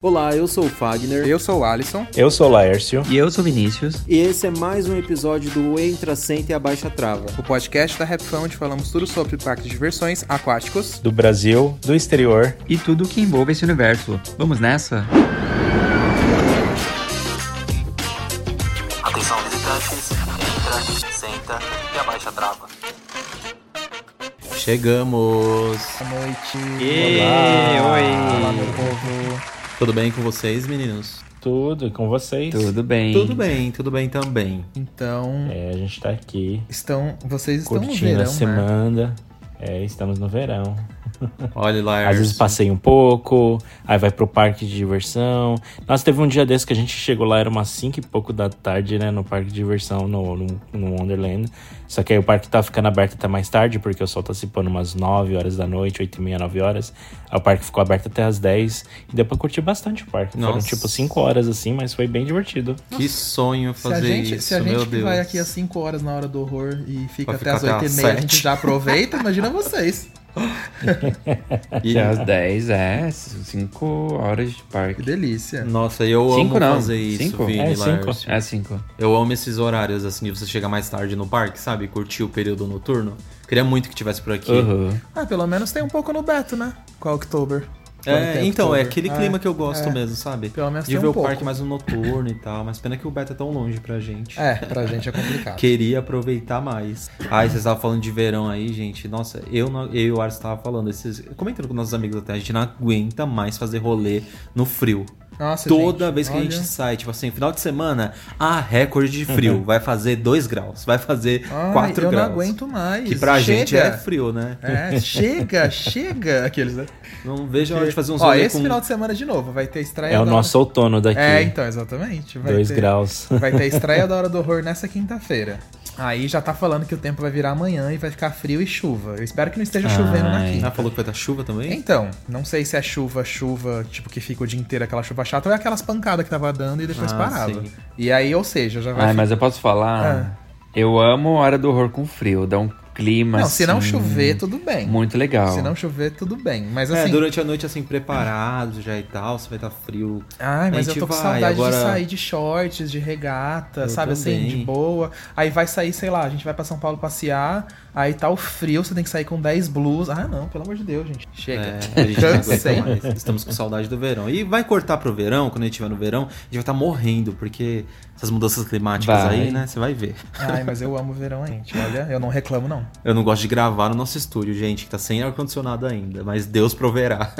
Olá, eu sou o Fagner. Eu sou o Alisson. Eu sou o Laércio. E eu sou o Vinícius. E esse é mais um episódio do Entra, Senta e Abaixa Trava. O podcast da Rapfão onde falamos tudo sobre parques de diversões aquáticos. Do Brasil, do exterior. E tudo que envolve esse universo. Vamos nessa? Atenção visitantes, entra, senta e abaixa a trava. Chegamos! Boa noite! E... Olá. Oi! Olá, meu povo! Tudo bem com vocês, meninos? Tudo, e com vocês? Tudo bem. Tudo bem, tudo bem também. Então, É, a gente tá aqui estão, vocês estão no curtindo verão, a né? semana. É, estamos no verão. Olha lá, Às vezes passeia um pouco, aí vai pro parque de diversão. Nossa, teve um dia desse que a gente chegou lá, era umas 5 e pouco da tarde, né, no parque de diversão, no, no, no Wonderland. Só que aí o parque tá ficando aberto até mais tarde, porque o sol tá se pondo umas 9 horas da noite, 8 e meia, 9 horas. Aí o parque ficou aberto até as 10 e deu pra curtir bastante o parque. Foram Nossa. tipo 5 horas assim, mas foi bem divertido. Que sonho Se a fazer gente, isso, se a meu gente que Deus. vai aqui às 5 horas na hora do horror e fica até as até 8 e meia, a gente já aproveita, imagina vocês. E- Até às 10, é. 5 horas de Que parque. delícia. Nossa, eu Cinco amo não. fazer isso, Cinco? Vini, É, cinco. É 5. Eu amo esses horários, assim, de você chegar mais tarde no parque, sabe? Curtir o período noturno. Queria muito que tivesse por aqui. Uhum. Ah, pelo menos tem um pouco no Beto, né? Com a October. É, então, é October. aquele É, clima que eu gosto é. mesmo, sabe? Pelo menos De ver um o pouco. parque mais no noturno e tal, mas pena que o Beto é tão longe pra gente. É, pra gente é complicado. Queria aproveitar mais. Ai, vocês estavam falando de verão aí, gente. Nossa, eu, não- eu e o Ars estavam falando, esses, comentando com nossos amigos até, a gente não aguenta mais fazer rolê no frio. Nossa, Toda gente, vez que a olha. gente sai, tipo assim, final de semana, ah, recorde de frio. Vai fazer 2 graus, vai fazer Ai, 4 eu graus. não aguento mais. Que pra Chega. gente é frio, né? É, chega, chega. Aqueles, né? Não vejo a hora de fazer uns Ó, esse com... final de semana de novo, vai ter estreia É o da nosso outono daqui. É, então, exatamente. Vai 2 ter... graus. Vai ter estreia da Hora do Horror nessa quinta-feira. Aí já tá falando que o tempo vai virar amanhã e vai ficar frio e chuva. Eu espero que não esteja chovendo na Ai. quinta. Ah, falou que vai dar chuva também? Então, não sei se é chuva, chuva, tipo, que fica o dia inteiro aquela chuva chata, ou é aquelas pancadas que tava dando e depois Ah, parava. sim. E aí, ou seja, já vai. Ai, fi- mas eu posso falar? Eu amo Hora do Horror com frio. Dá um clima Não, se não assim, chover, tudo bem. Muito legal. Se não chover, tudo bem. Mas É, assim. durante a noite, assim, preparado já e tal, se vai estar frio. Ai, mas eu tô com vai, saudade agora- de sair de shorts, de regata, Eu sabe assim, também. de boa. Aí vai sair, sei lá, a gente vai pra São Paulo passear, aí tá o frio, você tem que sair com 10 blusas. Ah, não, pelo amor de Deus, gente. Chega. É, a gente Cansei. mais. Estamos com saudade do verão. E vai cortar pro verão, quando a gente estiver no verão, a gente vai estar morrendo, porque essas mudanças climáticas Vai. aí, né? Você vai ver. Ai, mas eu amo o verão, gente. Olha, eu não reclamo, não. Eu não gosto de gravar no nosso estúdio, gente, que tá sem ar-condicionado ainda, mas Deus proverá.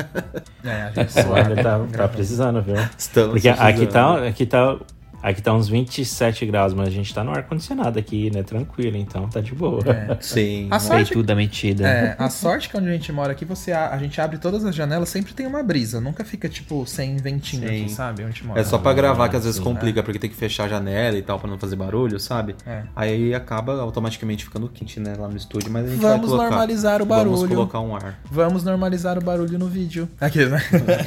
É, a gente suave. tá, tá precisando, viu? Estamos Porque aqui precisando. tá, aqui tá Aqui tá uns 27 graus, mas a gente tá no ar-condicionado aqui, né? Tranquilo, então tá de boa. É. Sim. A sorte, Peituda metida. é, a sorte que onde a gente mora aqui, você a, a gente abre todas as janelas, sempre tem uma brisa. Nunca fica, tipo, sem ventinho Sim. aqui, sabe? Onde mora. É só pra gravar que às vezes sim, complica, porque tem que fechar a janela e tal pra não fazer barulho, sabe? É. Aí acaba automaticamente ficando quente, né, lá no estúdio, mas a gente vai Vamos colocar. normalizar o Vamos barulho. colocar um ar. Vamos normalizar o barulho no vídeo. Aqui, né?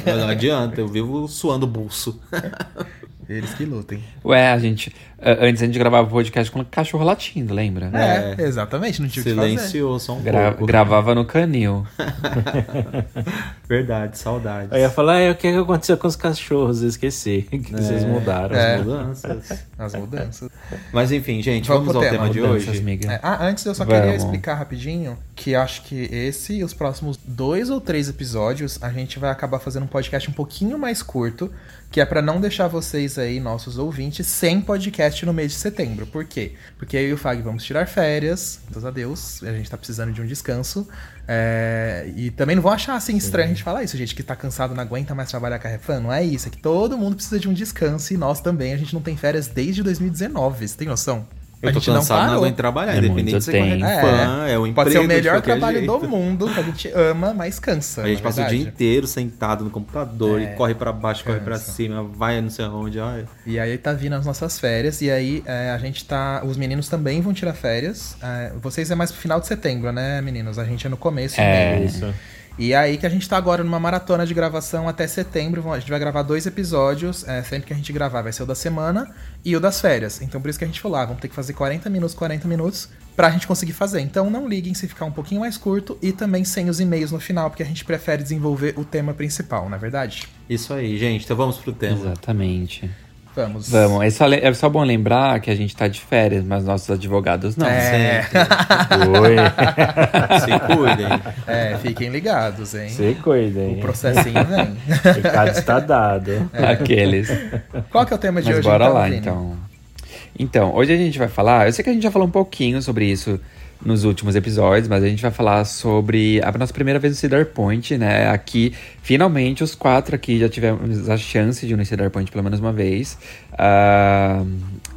Não adianta, eu vivo suando o bolso. Eles que lutem. Ué, a gente. Antes a gente gravava o podcast com o cachorro latindo, lembra? É, exatamente, não tinha o que fazer. Silenciou só um Gra- pouco. gravava no canil. Verdade, saudades. Eu ia falar, "Ah, o que, que aconteceu com os cachorros? Eu esqueci que vocês mudaram. É. Mudanças. As mudanças. Mas enfim, gente, Vamos vamos, ao tema, tema, de Mudanças, hoje. amiga. É, ah, antes eu só Vamos. queria explicar rapidinho que acho que esse e os próximos dois ou três episódios a gente vai acabar fazendo um podcast um pouquinho mais curto, que é pra não deixar vocês aí, nossos ouvintes, sem podcast no mês de setembro. Por quê? Porque eu e o Fag vamos tirar férias, graças a Deus, a gente tá precisando de um descanso. É, e também não vão achar assim estranho a gente falar isso, gente que tá cansado, não aguenta mais trabalhar com a Refan. Não é isso, é que todo mundo precisa de um descanso e nós também. A gente não tem férias desde 2019, você tem noção? Eu a tô gente não cansado, não, parou. aguento trabalhar, É independente muito de ser tempo. fã, é, o emprego Pode ser o melhor trabalho jeito. do mundo, que a gente ama, mas cansa. A gente na passa o verdade. dia inteiro sentado no computador É, e corre pra baixo, corre pra cansa. cima, vai não sei aonde. Ai. E aí tá vindo as nossas férias, e aí é, a gente tá. Os meninos também vão tirar férias. É, vocês é mais pro final de setembro, né, meninos? A gente é no começo. É. Isso. E aí que a gente tá agora numa maratona de gravação até setembro. A gente vai gravar dois episódios. é, sempre que a gente gravar, vai ser o da semana e o das férias. Então por isso que a gente falou, ah, vamos ter que fazer 40 minutos, 40 minutos pra gente conseguir fazer. Então não liguem se ficar um pouquinho mais curto e também sem os e-mails no final, porque a gente prefere desenvolver o tema principal, não é verdade? Isso aí, gente. Então vamos pro tema. Exatamente. Vamos. Vamos. É só, é só bom lembrar que a gente tá de férias, mas nossos advogados não. É. Oi. Se cuidem. É, fiquem ligados, hein? Se cuida, O hein? processinho vem. O recado está dado. Aqueles. Qual que é o tema de Mas hoje, bora então, lá, Vini? então. Então, hoje a gente vai falar. Eu sei que a gente já falou um pouquinho sobre isso nos últimos episódios, mas a gente vai falar sobre a nossa primeira vez no Cedar Point, né? Aqui, finalmente, os quatro aqui já tivemos a chance de ir no Cedar Point pelo menos uma vez. Ah,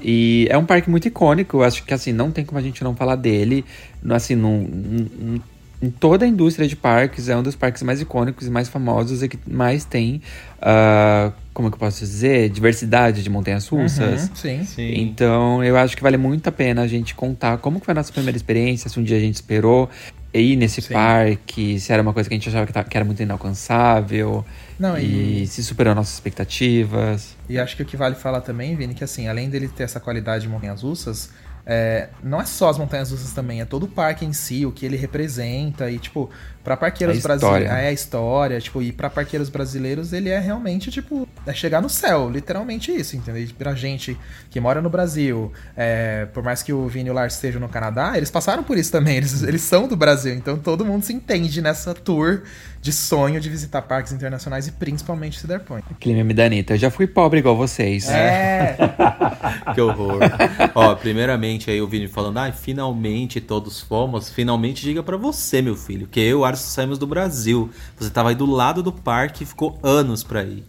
e é um parque muito icônico, eu acho que assim, não tem como a gente não falar dele. Assim, num, num- em toda a indústria de parques, é um dos parques mais icônicos e mais famosos e que mais tem, ah, como é que eu posso dizer, diversidade de montanhas russas. Uhum, sim. Sim. Então, eu acho que vale muito a pena a gente contar como que foi a nossa primeira experiência, se um dia a gente esperou ir nesse Sim. parque, se era uma coisa que a gente achava que, tá- que era muito inalcançável, Não, e... e, se superou nossas expectativas. e acho que o que vale falar também, Vini, que assim, além dele ter essa qualidade de montanhas russas, é, não é só as montanhas russas também, é todo o parque em si, o que ele representa, e tipo, pra parqueiros história. brasileiros. É a história, tipo, e pra parqueiros brasileiros ele é realmente, tipo, é chegar no céu, literalmente isso, entendeu? E pra gente que mora no Brasil, é, por mais que o Vini e o Lars estejam no Canadá, eles passaram por isso também, eles, eles são do Brasil, então todo mundo se entende nessa tour de sonho de visitar parques internacionais e principalmente Cedar Point. Aquele meme da Anitta, eu já fui pobre igual vocês. É, Que horror. Ó, primeiramente aí o Vini falando, ah, finalmente todos fomos. Finalmente diga pra você, meu filho, que eu e o Arson saímos do Brasil. Você tava aí do lado do parque e ficou anos pra ir.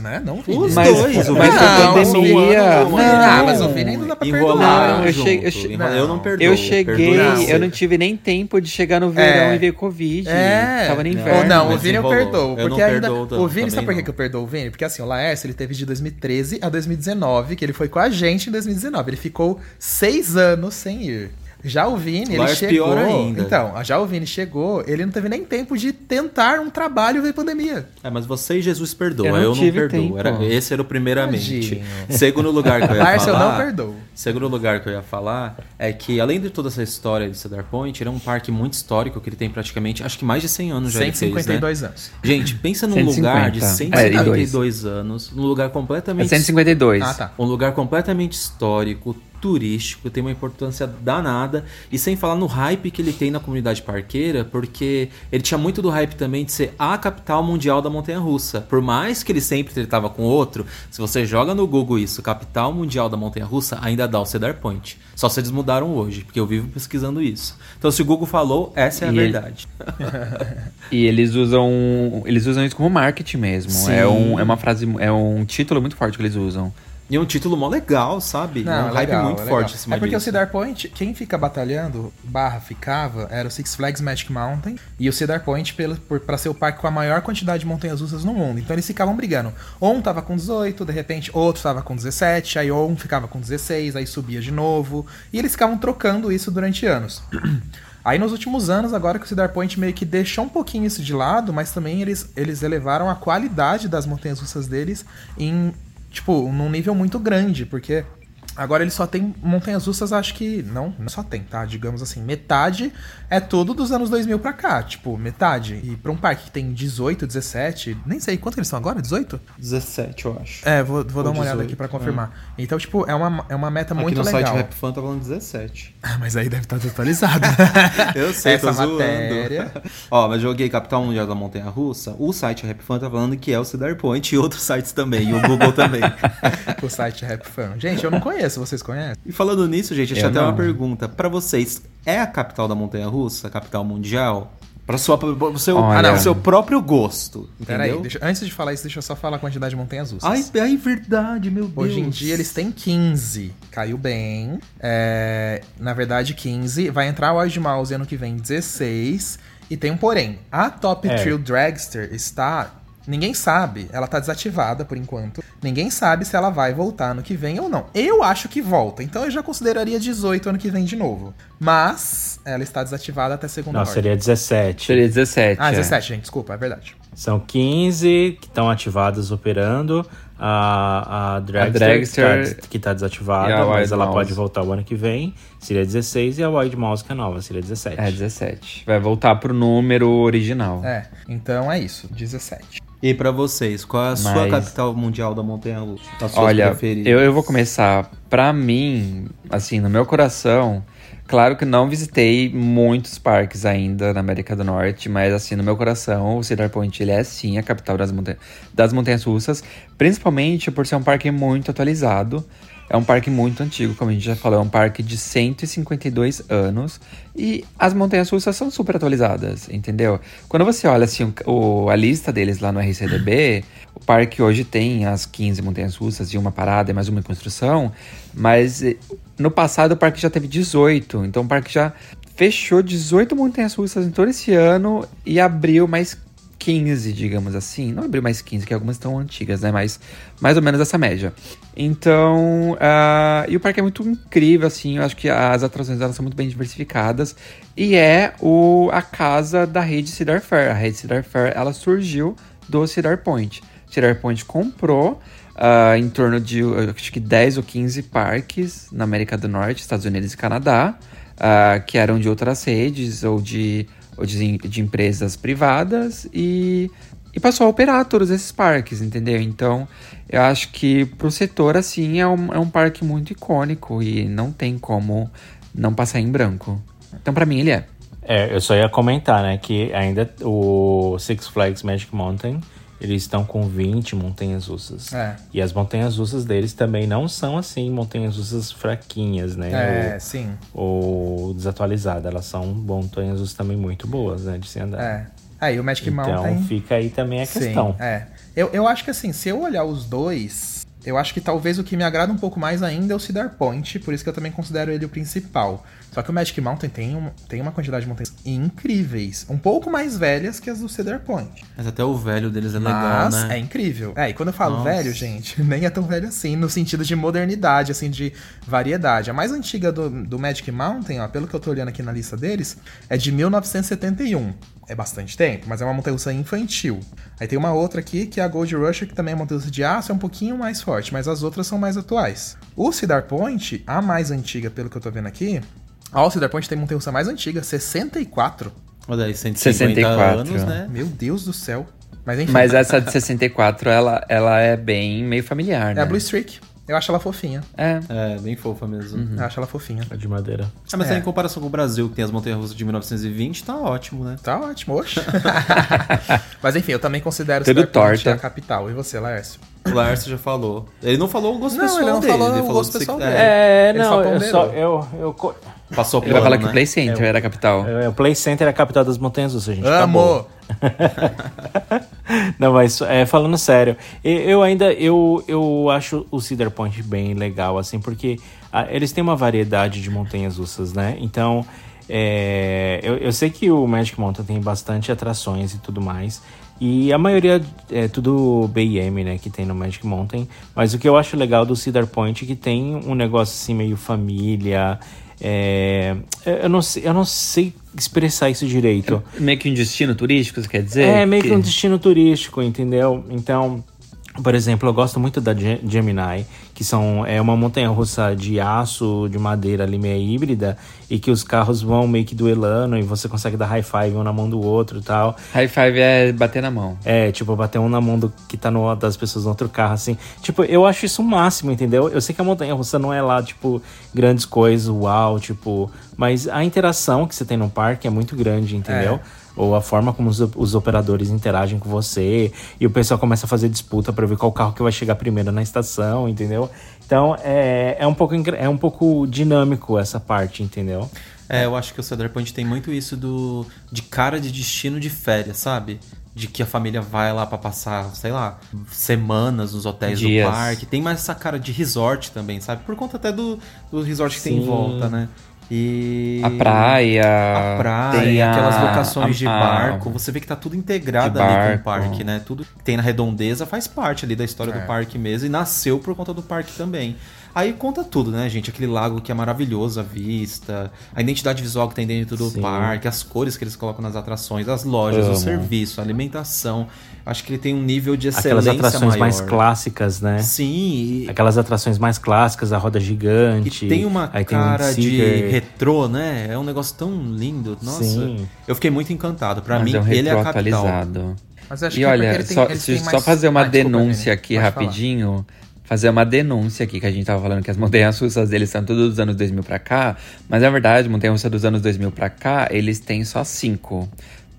Laércio, né? Não. Os Mas- dois, o mas foi um pandemia. e Não, meio. mas o Vini ainda dá pra perdoar. Eu junto. cheguei- eu che- Enrola- eu não Não. perdoo. Eu cheguei, você. eu não tive nem tempo de chegar no verão É. e ver Covid. É. Tava no Não. inverno. Ou não, o Vini eu perdoo. Eu Porque não ainda. perdoo o Vini, sabe por que não. que eu perdoo o Vini? Porque assim, o Laércio ele teve de 2013 a 2019, que ele foi com a gente em 2019. Ele ficou seis anos sem ir. Já o Vini, ele Laércio chegou. pior ainda. Então, já o Vini chegou, ele não teve nem tempo de tentar um trabalho veio pandemia. É, mas você e Jesus perdoa, Eu eu não não, tive perdoo. Era, esse era o primeiramente. Tadinho. Segundo lugar que eu ia Laércio, eu falar. não perdoo. Segundo lugar que eu ia falar é que, além de toda essa história de Cedar Point, ele é um parque muito histórico que ele tem praticamente, acho que mais de 100 anos já ele fez, né? 152 anos. Gente, pensa num 150. lugar de É, e 152 anos, num lugar É completamente 152. Ah, tá. um lugar completamente histórico, turístico, tem uma importância danada, e sem falar no hype que ele tem na comunidade parqueira, porque ele tinha muito do hype também de ser a capital mundial da montanha-russa. Por mais que ele sempre tretava com outro, se você joga no Google isso, capital mundial da montanha-russa, ainda dá o Cedar Point. Só se eles mudaram hoje, porque eu vivo pesquisando isso. Então se o Google falou, essa é a E ele- verdade. E eles usam. Eles usam isso como marketing mesmo. Sim. É, um, é uma frase. É um título muito forte que eles usam. E é um título mó legal, sabe? Não, é um é hype legal, muito é forte legal. cima É porque o Cedar Point, quem fica batalhando, barra ficava, era o Six Flags Magic Mountain e o Cedar Point pelo, por, pra ser o parque com a maior quantidade de montanhas russas no mundo. Então eles ficavam brigando. Um tava com 18, de repente outro tava com 17, aí um ficava com 16, aí subia de novo. E eles ficavam trocando isso durante anos. Aí nos últimos anos, agora que o Cedar Point meio que deixou um pouquinho isso de lado, mas também eles, eles elevaram a qualidade das montanhas russas deles em, tipo, num nível muito grande, porque agora ele só tem montanhas russas, acho que. Não, não só tem, tá? Digamos assim, metade é tudo dos anos 2000 pra cá, tipo, metade. E pra um parque que tem 18, 17, nem sei quanto eles são agora, 18? 17, eu acho. É, vou, vou dar uma olhada 18, aqui pra confirmar. Então, tipo, é uma, é uma meta Aqui muito no legal. site Rap Fan tá falando 17. Ah, Mas aí deve estar desatualizado. Eu sei, Essa tô zoando. matéria. Ó, mas joguei Capital Mundial da Montanha Russa. O site Rap Fan tá falando que é o Cedar Point e outros sites também. E o Google também. o site Rap Fan. Gente, eu não conheço, vocês conhecem? E falando nisso, gente, deixa Eu até não. uma pergunta. Pra vocês, é a capital da Montanha Russa? A capital mundial? Pra sua, pro seu, Olha. ah, não, seu próprio gosto. Peraí, antes de falar isso, deixa eu só falar a quantidade de montanhas russas. Ai, ai, verdade, meu Deus. Hoje em dia eles têm 15. Caiu bem. É, na verdade, 15. Vai entrar o Wild Mouse ano que vem 16. E tem um porém. A Top É. Thrill Dragster está. Ninguém sabe. Ela tá desativada por enquanto. Ninguém sabe se ela vai voltar ano que vem ou não. Eu acho que volta. Então eu já consideraria 18 ano que vem de novo. Mas ela está desativada até segunda Não, ordem. seria 17. Seria 17. Ah, é. 17, gente. Desculpa, é verdade. São 15 que estão ativadas operando. A, a Dragster, Dragster que, tá, que tá e desativada, a mas Wild ela Mouse. pode voltar o ano que vem. Seria 16. E a Wild Mouse, que é nova, seria 17. É, 17. Vai voltar pro número original. É. Então é isso. 17. E pra vocês, qual é a sua Mas- capital mundial da Montanha Russa? Olha, eu, eu vou começar. Pra mim, assim, no meu coração, claro que não visitei muitos parques ainda na América do Norte, mas assim, no meu coração, o Cedar Point ele é sim a capital das, monta das montanhas russas, principalmente por ser um parque muito atualizado. É um parque muito antigo, como a gente já falou, é um parque de 152 anos e as montanhas russas são super atualizadas, entendeu? Quando você olha assim o, a lista deles lá no RCDB, o parque hoje tem as 15 montanhas russas e uma parada e mais uma em construção, mas eh, no passado o parque já teve 18, então o parque já fechou 18 montanhas russas em todo esse ano e abriu mais 15, digamos assim. Não abriu mais 15, que algumas estão antigas, né? Mas mais ou menos essa média. Então, ah, e o parque é muito incrível, assim. Eu acho que as atrações elas são muito bem diversificadas. E é o, a casa da rede Cedar Fair. A rede Cedar Fair, ela surgiu do Cedar Point. Cedar Point comprou ah, em torno de, acho que 10 ou 15 parques na América do Norte, Estados Unidos e Canadá, ah, que eram de outras redes ou de, ou de, de empresas privadas e, e passou a operar todos esses parques, entendeu? Então, eu acho que pro setor, assim, é um, é um parque muito icônico e não tem como não passar em branco. Então, pra mim, ele é. É, eu só ia comentar, né, que ainda o Six Flags Magic Mountain, eles estão com 20 montanhas russas. É. E as montanhas russas deles também não são assim montanhas russas fraquinhas, né? É, sim. Ou, ou desatualizadas. Elas são montanhas russas também muito boas, né, de se andar. É. Aí o Magic Então Mountain. fica aí também a Sim, questão. é. Eu, eu acho que assim, se eu olhar os dois, eu acho que talvez o que me agrada um pouco mais ainda é o Cedar Point, por isso que eu também considero ele o principal. Só que o Magic Mountain tem, um, tem uma quantidade de montanhas incríveis, um pouco mais velhas que as do Cedar Point. Mas até o velho deles é legal, Mas né? é incrível. É, e quando eu falo Nossa. velho, gente, nem é tão velho assim, no sentido de modernidade, assim, de variedade. A mais antiga do, do Magic Mountain, ó, pelo que eu tô olhando aqui na lista deles, é de 1971. É bastante tempo, mas é uma montanha-russa infantil. Aí tem uma outra aqui, que é a Gold Rush, que também é uma montanha-russa de aço, é um pouquinho mais forte, mas as outras são mais atuais. O Cedar Point, a mais antiga, pelo que eu tô vendo aqui, ó, o Cedar Point tem montanha-russa mais antiga, 64. Olha aí, 150 64, anos, né? Meu Deus do céu. Mas enfim, Mas essa de 64, ela, ela é bem meio familiar, é né? a Blue Streak. Eu acho ela fofinha. É. É, bem fofa mesmo. Uhum. Eu acho ela fofinha. A de madeira. Ah, mas É. aí, em comparação com o Brasil, que tem as montanhas russas de 1920, tá ótimo, né? Tá ótimo, oxe. Mas enfim, eu também considero Tudo torta. a capital. E você, Laércio? O Laércio já falou. Ele não falou o gosto Não, pessoal ele não dele. falou ele o falou gosto do pessoal dele. É, Ele não, só eu só. Eu, eu, Passou Ele vai falar que né? o Play Center era a capital. eu- o Play Center é a capital das montanhas russas, gente. Amo! Acabou. Não, mas é, falando sério, e- eu ainda eu, eu acho o Cedar Point bem legal, assim, porque ah, eles têm uma variedade de montanhas russas, né? Então, é, eu, eu sei que o Magic Mountain tem bastante atrações e tudo mais. E a maioria é tudo BM, né, que tem no Magic Mountain. Mas o que eu acho legal do Cedar Point é que tem um negócio assim meio família. é, eu, não sei, eu não sei expressar isso direito. Meio que um destino turístico, você quer dizer? É, meio que um destino turístico, entendeu? Então, por exemplo, eu gosto muito da Ge- Gemini, que são, é uma montanha-russa de aço, de madeira ali meio híbrida, e que os carros vão meio que duelando e você consegue dar high five um na mão do outro e tal. High five é bater na mão. É, tipo, bater um na mão do que tá no das pessoas no outro carro, assim. Tipo, eu acho isso o máximo, entendeu? Eu sei que a montanha russa não é lá, tipo, grandes coisas, uau, tipo. Mas a interação que você tem no parque é muito grande, entendeu? Ou a forma como os, os operadores interagem com você. E o pessoal começa a fazer disputa pra ver qual carro que vai chegar primeiro na estação, entendeu? Então é, é, um, pouco, é um pouco dinâmico essa parte, entendeu? É, eu acho que o Cedar Point tem muito isso do de cara de destino de férias, sabe? De que a família vai lá pra passar, sei lá, semanas nos hotéis Dias. do parque. Tem mais essa cara de resort também, sabe? Por conta até do, do resort que tem em Sim. volta, né? E. A praia. A praia, tem a- aquelas locações de a- barco, você vê que tá tudo integrado de ali com o barco. parque, né? Tudo que tem na redondeza faz parte ali da história do parque mesmo e nasceu por conta do parque também. Aí conta tudo, né, gente? Aquele lago que é maravilhoso a vista, a identidade visual que tem dentro do Sim. parque, as cores que eles colocam nas atrações, as lojas, o Amo. serviço, a alimentação. Acho que ele tem um nível de excelência Aquelas atrações maior. mais clássicas, né? Sim, e, Aquelas atrações mais clássicas, a roda gigante. e tem uma aí tem um cara de retrô, né? É um negócio tão lindo. Nossa, Sim. eu fiquei muito encantado. Pra Mas mim, é um ele é a retrô capital. atualizado. Mas acho E que é olha, ele tem- só, eles se- só mais- fazer uma Ah, desculpa, denúncia Vini. aqui Pode falar. rapidinho. Fazer uma denúncia aqui, que a gente tava falando que as montanhas russas deles são todos dos anos 2000 pra cá. Mas na verdade, montanha russa dos anos 2000 pra cá, eles têm só cinco.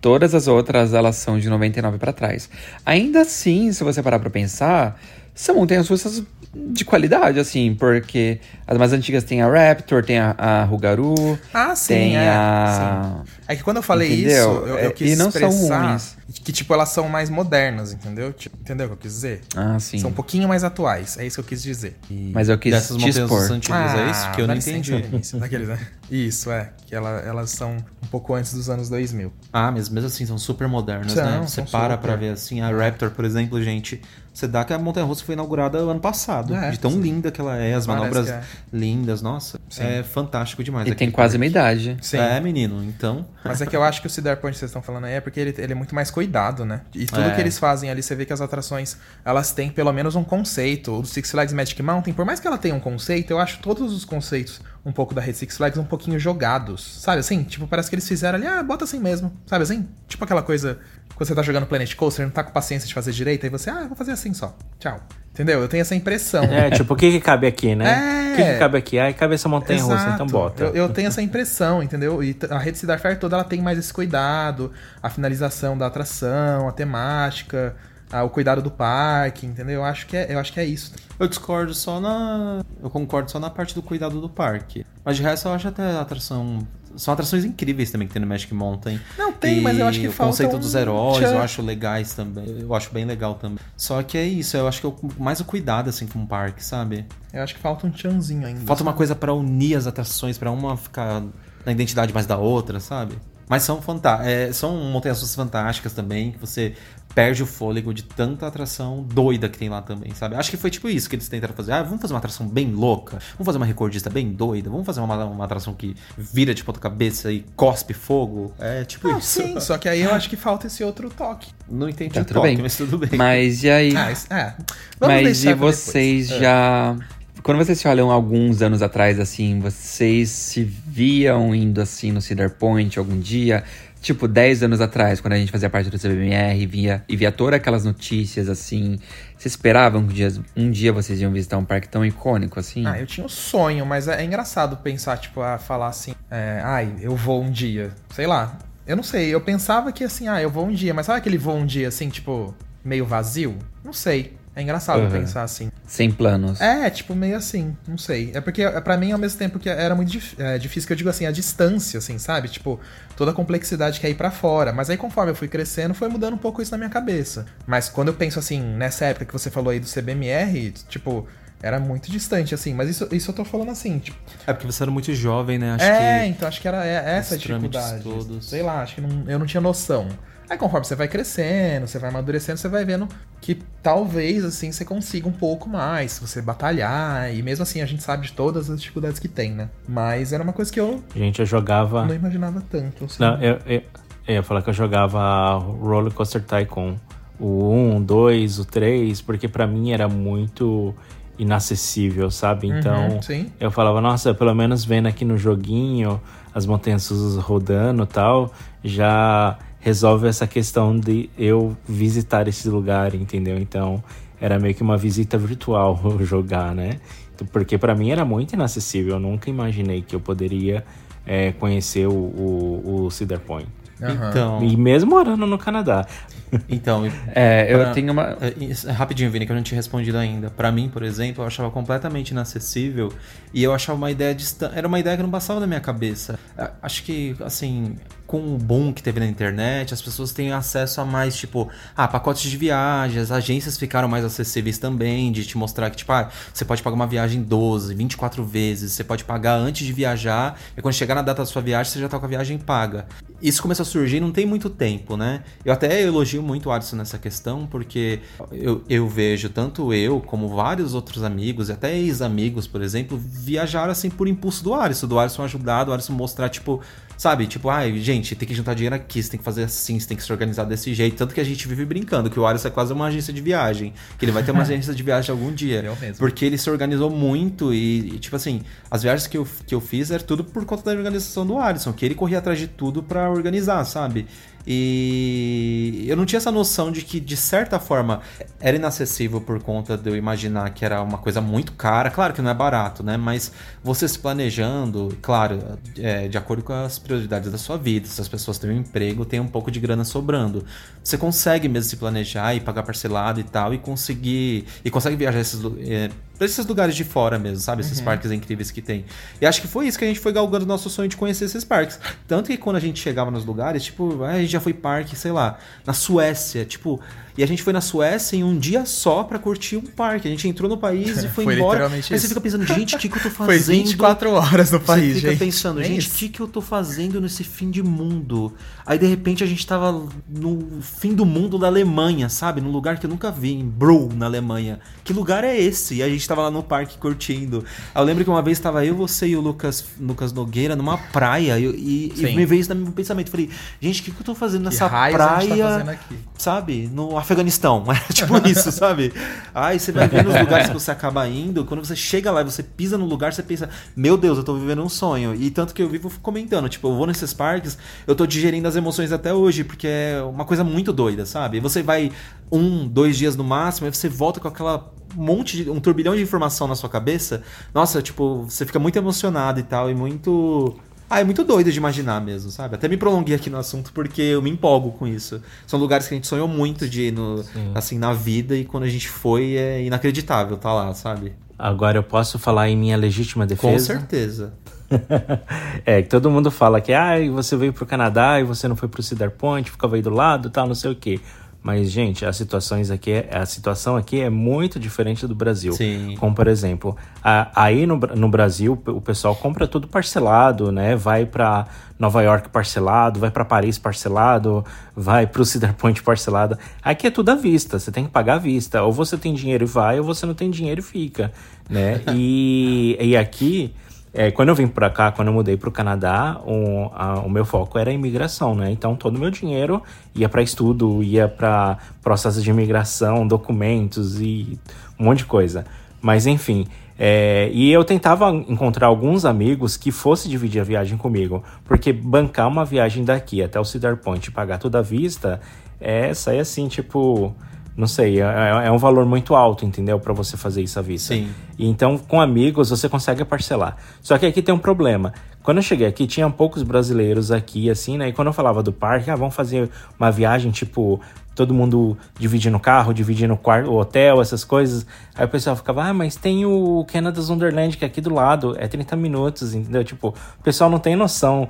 Todas as outras, elas são de 99 pra trás. Ainda assim, se você parar pra pensar, são montanhas russas de qualidade, assim, porque as mais antigas tem a Raptor, tem a, a Rugaru, Ah, sim, tem é. a. sim. É que quando eu falei Entendeu? isso, eu, eu É, quis e não são ruins. que, tipo, elas são mais modernas, entendeu? Tipo, entendeu o que eu quis dizer? Ah, sim. São um pouquinho mais atuais, é isso que eu quis dizer. Mas eu quis Dessas te montanhas antigas, é isso? Que eu dá não entendi. Vinícius, daqueles, né? Isso, é. Que ela- elas são um pouco antes dos anos 2000. Ah, mas mesmo assim, são super modernas, São, né? Você para super. pra ver assim, a Raptor, por exemplo, gente. Você dá que a Montanha Russa foi inaugurada ano passado. É, de tão sim. linda que ela é, as Parece manobras é. lindas, nossa. Sim. É fantástico demais. E aquele tem quase minha idade. Sim. É, menino, então. Mas é que eu acho que o Cedar Point que vocês estão falando aí é porque ele, ele é muito mais cuidado, né? E tudo É. que eles fazem ali, você vê que as atrações, elas têm pelo menos um conceito. O Six Flags Magic Mountain, por mais que ela tenha um conceito, eu acho todos os conceitos um pouco da rede Six Flags um pouquinho jogados. Sabe assim? Tipo, parece que eles fizeram ali, ah, bota assim mesmo. Sabe assim? Tipo aquela coisa, quando você tá jogando Planet Coaster, não tá com paciência de fazer direito, aí você, ah, eu vou fazer assim só. Tchau. Entendeu? Eu tenho essa impressão. É, tipo, o que, que cabe aqui, né? É. O que, que cabe aqui? Ai, cabe essa montanha russa, então bota. Eu, eu tenho essa impressão, entendeu? E a rede Cedar Fair toda ela tem mais esse cuidado, a finalização da atração, a temática, a- o cuidado do parque, entendeu? Eu acho que é, eu acho que é isso. Eu discordo só na. Eu concordo só na parte do cuidado do parque. Mas de resto eu acho até a atração. São atrações incríveis também que tem no Magic Mountain. Não, tem, mas eu acho que o falta conceito um dos heróis tchan. eu acho legais também. Eu acho bem legal também. Só que é isso, eu acho que eu, mais o cuidado assim com o parque, sabe? Eu acho que falta um tchanzinho ainda. Falta uma coisa pra unir as atrações, pra uma ficar na identidade mais da outra, sabe? Mas são fantá é, são montanhas russas fantásticas também, que você perde o fôlego de tanta atração doida que tem lá também, sabe? Acho que foi tipo isso que eles tentaram fazer. Ah, vamos fazer uma atração bem louca, vamos fazer uma recordista bem doida, vamos fazer uma, uma atração que vira de ponta cabeça e cospe fogo. É tipo Não, isso. sim, só que aí eu acho que falta esse outro toque. Não entendi Tá o tudo toque, bem. mas tudo bem. Mas e aí? Ah, isso- é. Vamos Mas e pra depois. vocês É. já. Quando vocês se olham alguns anos atrás, assim, vocês se viam indo assim no Cedar Point algum dia? Tipo, 10 anos atrás, quando a gente fazia parte do CBMR e via, e via todas aquelas notícias, assim. Vocês esperavam que um dia, um dia vocês iam visitar um parque tão icônico assim? Ah, eu tinha um sonho, mas é, é engraçado pensar, tipo, a falar assim, é, ai, eu vou um dia. Sei lá. Eu não sei, eu pensava que assim, ah, eu vou um dia, mas sabe aquele voo um dia assim, tipo, meio vazio? Não sei. É engraçado Uhum. pensar assim. Sem planos. É, tipo, meio assim, não sei. É porque, é, pra mim, ao mesmo tempo que era muito dif- é, difícil, que eu digo assim, a distância, assim, sabe? Tipo, toda a complexidade que é ir pra fora. Mas aí, conforme eu fui crescendo, foi mudando um pouco isso na minha cabeça. Mas quando eu penso, assim, nessa época que você falou aí do CBMR, tipo, era muito distante, assim. Mas isso, isso eu tô falando assim, tipo... É porque você era muito jovem, né? Acho é, que. então acho que era é- essa a dificuldade. todos. Sei lá, acho que não- eu não tinha noção. Aí conforme você vai crescendo, você vai amadurecendo, você vai vendo que talvez assim você consiga um pouco mais, se você batalhar, e mesmo assim a gente sabe de todas as dificuldades que tem, né? Mas era uma coisa que eu Gente, eu jogava. não imaginava tanto. assim. Não, eu, eu, eu ia falar que eu jogava Roller Coaster Tycoon. O 1, o 2, o 3, porque pra mim era muito inacessível, sabe? Então, Uhum, sim. eu falava, nossa, pelo menos vendo aqui no joguinho, as montanhas rodando e tal, já resolve essa questão de eu visitar esse lugar, entendeu? Então, era meio que uma visita virtual jogar, né? Porque pra mim era muito inacessível, eu nunca imaginei que eu poderia é, conhecer o, o, o Cedar Point. Então, E mesmo morando no Canadá. então É, eu Pra- tenho uma. É, Rapidinho, Vini, que eu não tinha respondido ainda. Pra mim, por exemplo, eu achava completamente inacessível e eu achava uma ideia distante. Era uma ideia que não passava na minha cabeça. A- Acho que, assim, com o boom que teve na internet, as pessoas têm acesso a mais, tipo, ah, pacotes de viagem, as agências ficaram mais acessíveis também, de te mostrar que, tipo, ah, você pode pagar uma viagem 12, 24 vezes, você pode pagar antes de viajar, e quando chegar na data da sua viagem, você já tá com a viagem paga. Isso começou a surgir não tem muito tempo, né? Eu até elogio muito o Alisson nessa questão, porque eu, eu vejo tanto eu como vários outros amigos, e até ex-amigos, por exemplo, viajaram assim por impulso do Alisson, do Alisson ajudar, do Alisson mostrar, tipo, sabe? Tipo, ai, gente, tem que juntar dinheiro aqui, você tem que fazer assim, você tem que se organizar desse jeito. Tanto que a gente vive brincando, que o Alisson é quase uma agência de viagem, que ele vai ter uma agência de viagem algum dia. Eu mesmo. Porque ele se organizou muito e, e, tipo assim, as viagens que eu, que eu fiz era tudo por conta da organização do Alisson, que ele corria atrás de tudo pra organizar, sabe? E eu não tinha essa noção de que, de certa forma, era inacessível por conta de eu imaginar que era uma coisa muito cara. Claro que não é barato, né? Mas você se planejando, claro, é, de acordo com as prioridades da sua vida, se as pessoas têm um emprego, tem um pouco de grana sobrando. Você consegue mesmo se planejar e pagar parcelado e tal, e conseguir. E consegue viajar esses, é, pra esses lugares de fora mesmo, sabe? Esses parques incríveis que tem. E acho que foi isso que a gente foi galgando nosso sonho de conhecer esses parques. Tanto que quando a gente chegava nos lugares, tipo, ah, a gente já foi parque, sei lá, na Suécia, tipo. E a gente foi na Suécia em um dia só pra curtir um parque. A gente entrou no país e foi, Foi embora. literalmente Aí isso. você fica pensando, gente, o que, que eu tô fazendo? Foi 24 horas no país, Você fica gente. pensando, É gente, o que, que eu tô fazendo nesse fim de mundo? Aí de repente a gente tava no fim do mundo da Alemanha, sabe? Num lugar que eu nunca vi, em Bro, na Alemanha. Que lugar é esse? E a gente tava lá no parque curtindo. Eu lembro que uma vez tava eu, você e o Lucas, Lucas Nogueira numa praia e, e- e me veio isso no meu pensamento. Falei, gente, o que, que eu tô fazendo nessa tá praia? fazendo aqui? sabe, no Afeganistão. É tipo isso, sabe? Aí você vai ver nos lugares que você acaba indo, quando você chega lá e você pisa no lugar, você pensa, meu Deus, eu tô vivendo um sonho. E tanto que eu vivo comentando, tipo, eu vou nesses parques, eu tô digerindo as emoções até hoje, porque é uma coisa muito doida, sabe? Você vai um, dois dias no máximo, aí você volta com aquela monte de um turbilhão de informação na sua cabeça. Nossa, tipo, você fica muito emocionado e tal, e muito. Ah, é muito doido de imaginar mesmo, sabe? Até me prolonguei aqui no assunto porque eu me empolgo com isso. São lugares que a gente sonhou muito de ir no, assim, na vida e quando a gente foi é inacreditável tá lá, sabe? Agora eu posso falar em minha legítima Com defesa? certeza. é, que todo mundo fala que ah, você veio pro Canadá e você não foi pro Cedar Point, ficava aí do lado, tal, não sei o quê. Mas, gente, as situações aqui, é- a situação aqui é muito diferente do Brasil. Sim. Como, por exemplo, a- aí no, no Brasil, o pessoal compra tudo parcelado, né? Vai pra Nova York parcelado, vai pra Paris parcelado, vai pro Cedar Point parcelado. Aqui é tudo à vista, você tem que pagar à vista. Ou você tem dinheiro e vai, ou você não tem dinheiro e fica, né? e, e aqui... É, quando eu vim pra cá, quando eu mudei pro Canadá, o, a- o meu foco era a imigração, né? Então todo o meu dinheiro ia pra estudo, ia pra processo de imigração, documentos e um monte de coisa. Mas enfim, é, e eu tentava encontrar alguns amigos que fossem dividir a viagem comigo, porque bancar uma viagem daqui até o Cedar Point e pagar tudo à vista, é sair assim, tipo, não sei, é, é um valor muito alto, entendeu? Pra você fazer isso à vista. Sim. E Então, com amigos, você consegue parcelar. Só que aqui tem um problema. Quando eu cheguei aqui, tinha poucos brasileiros aqui, assim, né? E quando eu falava do parque, ah, vamos fazer uma viagem, tipo, todo mundo dividindo carro, dividindo quarto, hotel, essas coisas. Aí o pessoal ficava, ah, mas tem o Canada's Wonderland que é aqui do lado, é 30 minutos, entendeu? Tipo, o pessoal não tem noção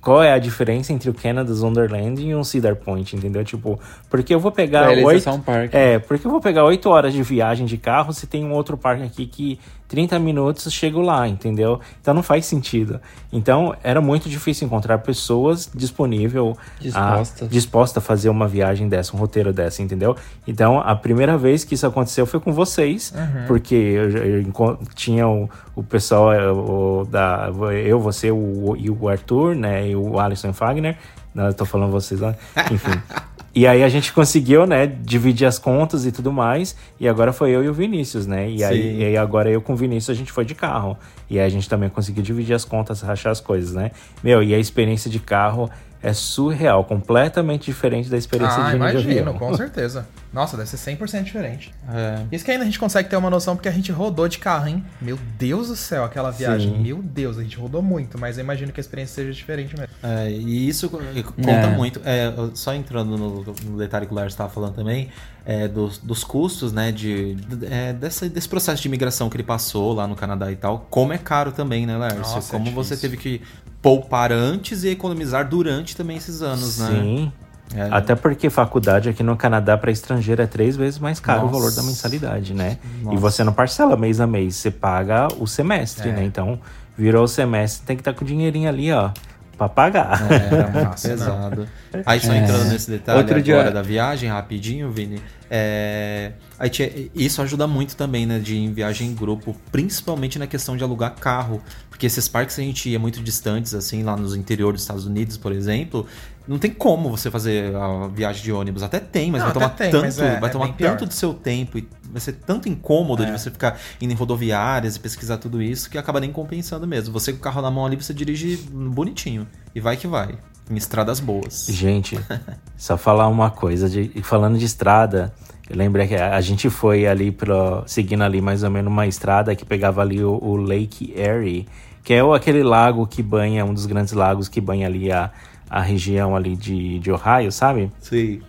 qual é a diferença entre o Canada's Wonderland e um Cedar Point, entendeu? Tipo, porque eu vou pegar oito... É, porque eu vou pegar 8 horas de viagem de carro se tem um outro parque aqui que 30 minutos chego lá, entendeu? Então não faz sentido. Então era muito difícil encontrar pessoas disponível Dispostas. a, disposta a fazer uma viagem dessa, um roteiro dessa, entendeu? Então a primeira vez que isso aconteceu foi com vocês, porque eu, eu tinha o, o pessoal é, o, da eu, você o, e o Arthur, né, e o Alisson Fagner. Não, eu tô falando vocês lá, enfim. E aí a gente conseguiu, né, dividir as contas e tudo mais. E agora foi eu e o Vinícius, né? E aí, e aí agora eu com o Vinícius a gente foi de carro. E aí a gente também conseguiu dividir as contas, rachar as coisas, né? Meu, e a experiência de carro é surreal, completamente diferente da experiência Ah, de ir de imagino, avião. com certeza. Nossa, deve ser 100% diferente. É. Isso que ainda a gente consegue ter uma noção porque a gente rodou de carro, hein? Meu Deus do céu, aquela viagem. Sim. Meu Deus, a gente rodou muito, mas eu imagino que a experiência seja diferente mesmo. É, e isso co- conta É. muito. É, só entrando no, no detalhe que o Lars estava falando também, é, dos, dos custos, né? De, de- é, dessa, desse processo de imigração que ele passou lá no Canadá e tal. Como é caro também, né, Lars? Nossa, é como você teve que poupar antes e economizar durante também esses anos, né? Sim. É. Até porque faculdade aqui no Canadá para estrangeiro é três vezes mais caro o Nossa. valor da mensalidade, né? E Nossa. você não parcela mês a mês, você paga o semestre, É. né? Então, virou o semestre, tem que estar com o dinheirinho ali, ó, pra pagar. É, Nossa, pesado. Aí só É. entrando nesse detalhe Outro agora dia- da viagem, rapidinho, Vini. É, aí tinha- isso ajuda muito também, né? De em viagem em grupo, principalmente na questão de alugar carro. Porque esses parques a gente ia muito distantes, assim, lá nos interiores dos Estados Unidos, por exemplo. Não tem como você fazer a viagem de ônibus. Até tem, mas Não, vai tomar tem, tanto, é- vai é tomar pior. tanto do seu tempo e vai ser tanto incômodo É. de você ficar indo em rodoviárias e pesquisar tudo isso que acaba nem compensando mesmo. Você com o carro na mão ali, você dirige bonitinho. E vai que vai. Em estradas boas. Gente, só falar uma coisa, de, falando de estrada, eu lembrei que a, gente foi ali pro, seguindo ali mais ou menos uma estrada que pegava ali o, o Lake Erie, que é o, aquele lago que banha, um dos grandes lagos que banha ali a, a região ali de, de Ohio, sabe? Sim.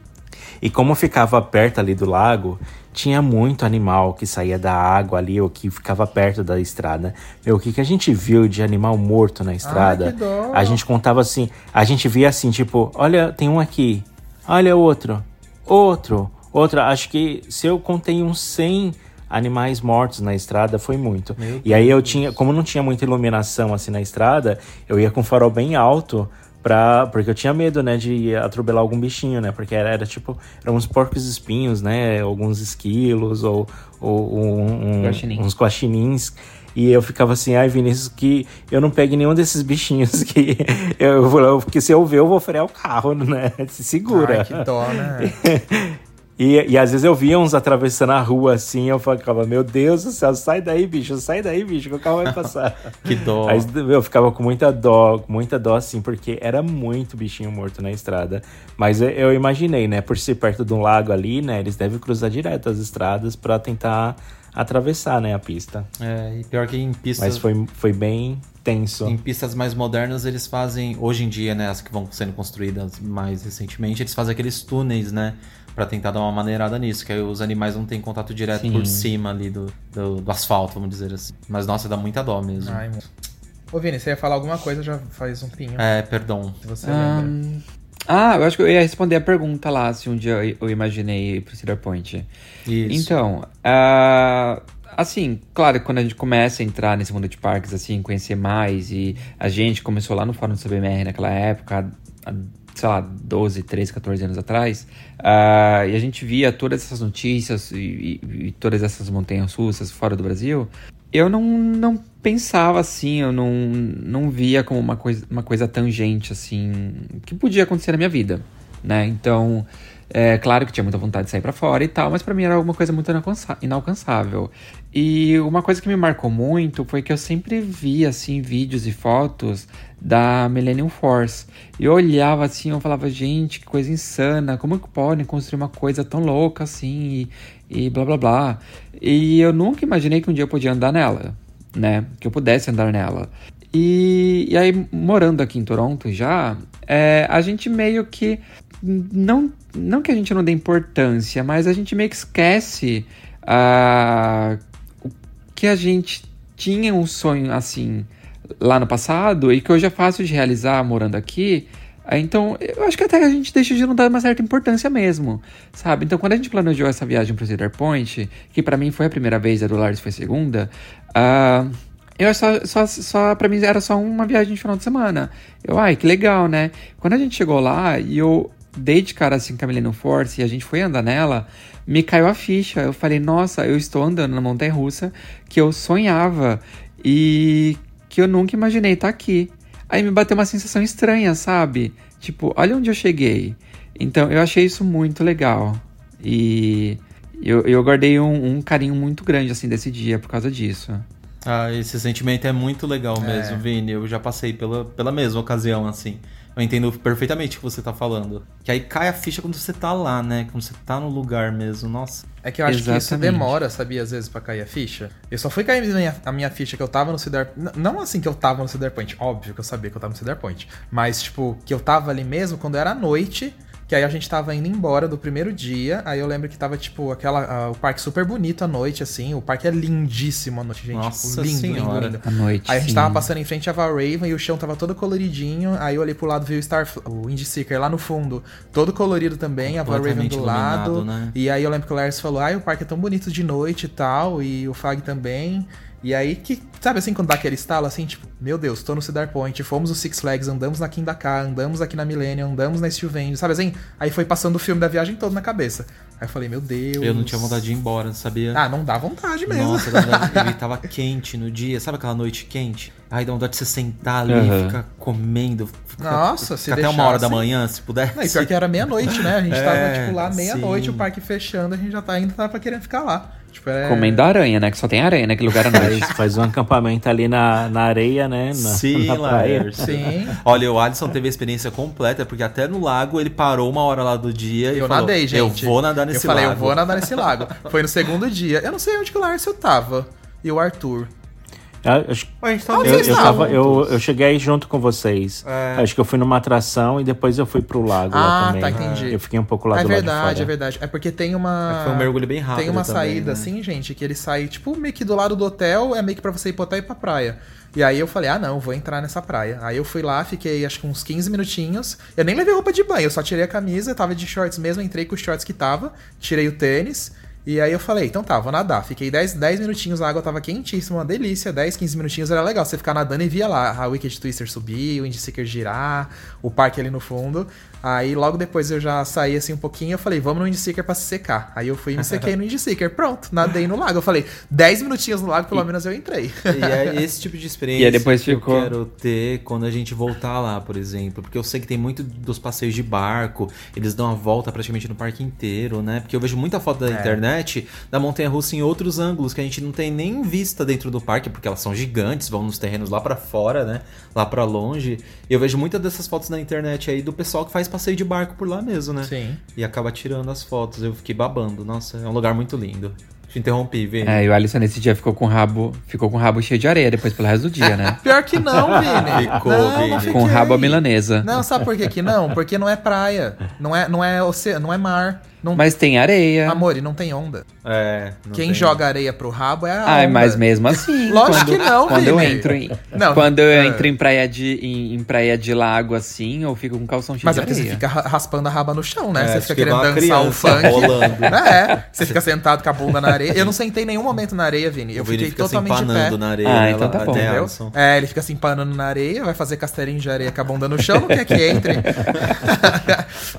E como ficava perto ali do lago, tinha muito animal que saía da água ali ou que ficava perto da estrada. Meu, o que, que a gente viu de animal morto na estrada? que dó. A gente contava assim, a gente via assim, tipo, olha, tem um aqui, olha outro, outro, outro. Acho que se eu contei uns 100 animais mortos na estrada, foi muito. e aí eu tinha, como não tinha muita iluminação assim na estrada, eu ia com o farol bem alto Pra, porque eu tinha medo, né, de atropelar algum bichinho, né? Porque era, era tipo, eram uns porcos espinhos, né? Alguns esquilos ou, ou um- um- Guaxinim. uns guaxinins. E eu ficava assim, ai, Vinícius, que eu não pegue nenhum desses bichinhos que eu vou, porque se eu ver, eu vou frear o carro, né? Se segura. Ai, que dó, né? E, e às vezes eu via uns atravessando a rua assim, eu ficava, meu Deus do céu, sai daí, bicho, sai daí, bicho, que o carro vai passar. Que dó. Aí eu ficava com muita dó, muita dó assim, porque era muito bichinho morto na estrada. Mas eu, eu imaginei, né, por ser perto de um lago ali, né, eles devem cruzar direto as estradas pra tentar atravessar, né, a pista. É, e pior que em pistas. Mas foi, foi bem tenso. Em pistas mais modernas, eles fazem, hoje em dia, né, as que vão sendo construídas mais recentemente, eles fazem aqueles túneis, né, Pra tentar dar uma maneirada nisso, que aí os animais não têm contato direto Sim. por cima ali do, do, do asfalto, vamos dizer assim. Mas, nossa, dá muita dó mesmo. Ai, meu. Ô, Vini, você ia falar alguma coisa já faz um pinho. É, perdão. Se você lembra. Ahn, Ah, eu acho que eu ia responder a pergunta lá, se um dia eu- eu imaginei ir pro Cedar Point. Isso. Então, ah, assim, claro, quando a gente começa a entrar nesse mundo de parques, assim, conhecer mais, e a gente começou lá no Fórum do CBMR naquela época, há, sei lá, 12, 13, 14 anos atrás, ah, e a gente via todas essas notícias e, e- e todas essas montanhas russas fora do Brasil, eu não, não pensava assim, eu não, não via como uma coisa, uma coisa tangente, assim, que podia acontecer na minha vida, né? Então, é claro que tinha muita vontade de sair pra fora e tal, mas pra mim era alguma coisa muito inalcançável. E uma coisa que me marcou muito foi que eu sempre via, assim, vídeos e fotos da Millennium Force. Eu olhava assim, eu falava, gente, que coisa insana, como que podem construir uma coisa tão louca assim e, e blá blá blá. E eu nunca imaginei que um dia eu podia andar nela, né? Que eu pudesse andar nela. E, e aí, morando aqui em Toronto já, é, a gente meio que. Não, não que a gente não dê importância, mas a gente meio que esquece uh, o que a gente tinha um sonho assim lá no passado e que hoje é fácil de realizar morando aqui. Então, eu acho que até a gente deixa de não dar uma certa importância mesmo, sabe? Então, quando a gente planejou essa viagem para Cedar Point, que para mim foi a primeira vez, a do Lars foi a segunda, uh, eu só, só, só para mim era só uma viagem de final de semana. Eu, ai, que legal, né? Quando a gente chegou lá e eu dei de cara assim com a Millennium Force e a gente foi andar nela, me caiu a ficha. Eu falei, nossa, eu estou andando na montanha russa que eu sonhava e que eu nunca imaginei estar aqui. Aí me bateu uma sensação estranha, sabe? Tipo, olha onde eu cheguei. Então eu achei isso muito legal. E eu, eu guardei um, um carinho muito grande assim desse dia por causa disso. Ah, esse sentimento é muito legal mesmo, é. Vini. Eu já passei pela, pela mesma ocasião, assim. Eu entendo perfeitamente o que você tá falando. Que aí cai a ficha quando você tá lá, né? Quando você tá no lugar mesmo. Nossa. É que eu acho Exatamente. que isso demora, sabia, às vezes, pra cair a ficha. Eu só fui cair a minha, a minha ficha que eu tava no Cedar... Não assim que eu tava no Cedar Point. Óbvio que eu sabia que eu tava no Cedar Point. Mas, tipo, que eu tava ali mesmo quando era noite que aí a gente tava indo embora do primeiro dia. Aí eu lembro que tava, tipo, aquela. Uh, o parque super bonito à noite, assim. O parque é lindíssimo à noite, gente. Nossa tipo, lindo, senhora. lindo, lindo. À noite. Aí a gente sim. tava passando em frente a Valraven e o chão tava todo coloridinho. Aí eu olhei pro lado vi o Star o Indie Seeker lá no fundo, todo colorido também, a Valraven do lado. Né? E aí eu lembro que o Lars falou: ai, o parque é tão bonito de noite e tal. E o Fag também. E aí que, sabe assim, quando dá aquele estalo assim, tipo, meu Deus, tô no Cedar Point, fomos no Six Flags, andamos na Kindaka, andamos aqui na Millennium, andamos na Steel Venue, sabe assim? Aí foi passando o filme da viagem todo na cabeça. Aí eu falei, meu Deus. Eu não tinha vontade de ir embora, sabia? Ah, não dá vontade mesmo. Nossa, ele tava quente no dia, sabe aquela noite quente? Aí dá vontade de você sentar ali, uhum. ficar comendo. Ficar, Nossa, se até uma hora da manhã, se puder. Não, e pior que era meia-noite, né? A gente é, tava, tipo, lá meia-noite, o parque fechando, a gente já tá ainda tava querendo ficar lá. Tipo, é... Comendo aranha, né? Que só tem aranha naquele lugar à noite. Faz um acampamento ali na, na areia, né? Na, Sim, na praia. Sim. Olha, o Alisson teve a experiência completa, porque até no lago ele parou uma hora lá do dia eu e falou, nadei, gente. Eu vou nadar nesse lago. Eu falei, lago. eu vou nadar nesse lago. Foi no segundo dia. Eu não sei onde que o Lárcio tava. E o Arthur. Eu, acho, eu, então eu, tava, eu, eu cheguei aí junto com vocês. É. Acho que eu fui numa atração e depois eu fui pro lago ah, lá também. tá, entendi. Eu fiquei um pouco lá é do verdade, lado de fora. É verdade, é porque tem uma... Foi um mergulho bem rápido Tem uma também, saída né? assim, gente, que ele sai, tipo, meio que do lado do hotel, é meio que pra você ir pro hotel e pra praia. E aí eu falei, ah não, vou entrar nessa praia. Aí eu fui lá, fiquei acho que uns 15 minutinhos. Eu nem levei roupa de banho, eu só tirei a camisa, tava de shorts mesmo, entrei com os shorts que tava, tirei o tênis... E aí eu falei, então tá, vou nadar. Fiquei 10, 10 minutinhos, a água tava quentíssima, uma delícia. 10, 15 minutinhos era legal. Você ficar nadando e via lá a Wicked Twister subir, o Indie Seeker girar, o parque ali no fundo. Aí logo depois eu já saí assim um pouquinho, eu falei, vamos no Indie Seeker pra se secar. Aí eu fui e me sequei no Indie Seeker. Pronto, nadei no lago. Eu falei, 10 minutinhos no lago, pelo E- menos eu entrei. E é esse tipo de experiência E depois que ficou- eu quero ter quando a gente voltar lá, por exemplo. Porque eu sei que tem muito dos passeios de barco, eles dão a volta praticamente no parque inteiro, né? Porque eu vejo muita foto da É. internet da montanha russa em outros ângulos que a gente não tem nem vista dentro do parque, porque elas são gigantes, vão nos terrenos lá pra fora, né? Lá pra longe. E eu vejo muitas dessas fotos na internet aí do pessoal que faz passeio de barco por lá mesmo, né? Sim. E acaba tirando as fotos. Eu fiquei babando. Nossa, é um lugar muito lindo. Te interrompi, Vini. É, e o Alisson nesse dia ficou com o rabo, ficou com o rabo cheio de areia depois pelo resto do dia, né? Pior que não, Vini. Ficou, não, Vini. não com o rabo à milanesa. Não, sabe por que que não? Porque não é praia. Não é, não é oceano, não é mar. Não... Mas tem areia. Amor, e não tem onda. É. não Quem tem- joga areia pro rabo é a Ai, onda. mas mesmo assim. Lógico quando, que não, Quando eu Vini. entro em. Não, quando eu é. entro em praia de, em, em praia de lago assim, eu fico com calção cheio Mas de é porque você areia. fica ra- raspando a raba no chão, né? É, você fica fica querendo dançar o funk. rolando. É, você fica sentado com a bunda na areia. Eu não sentei em nenhum momento na areia, Vini. Eu o Vini fiquei fica se totalmente pé. empanando na areia. Ah, né, então tá bom. Entendeu? É, ele fica se empanando na areia, vai fazer castelinho de areia com a bunda no chão, não quer que entre.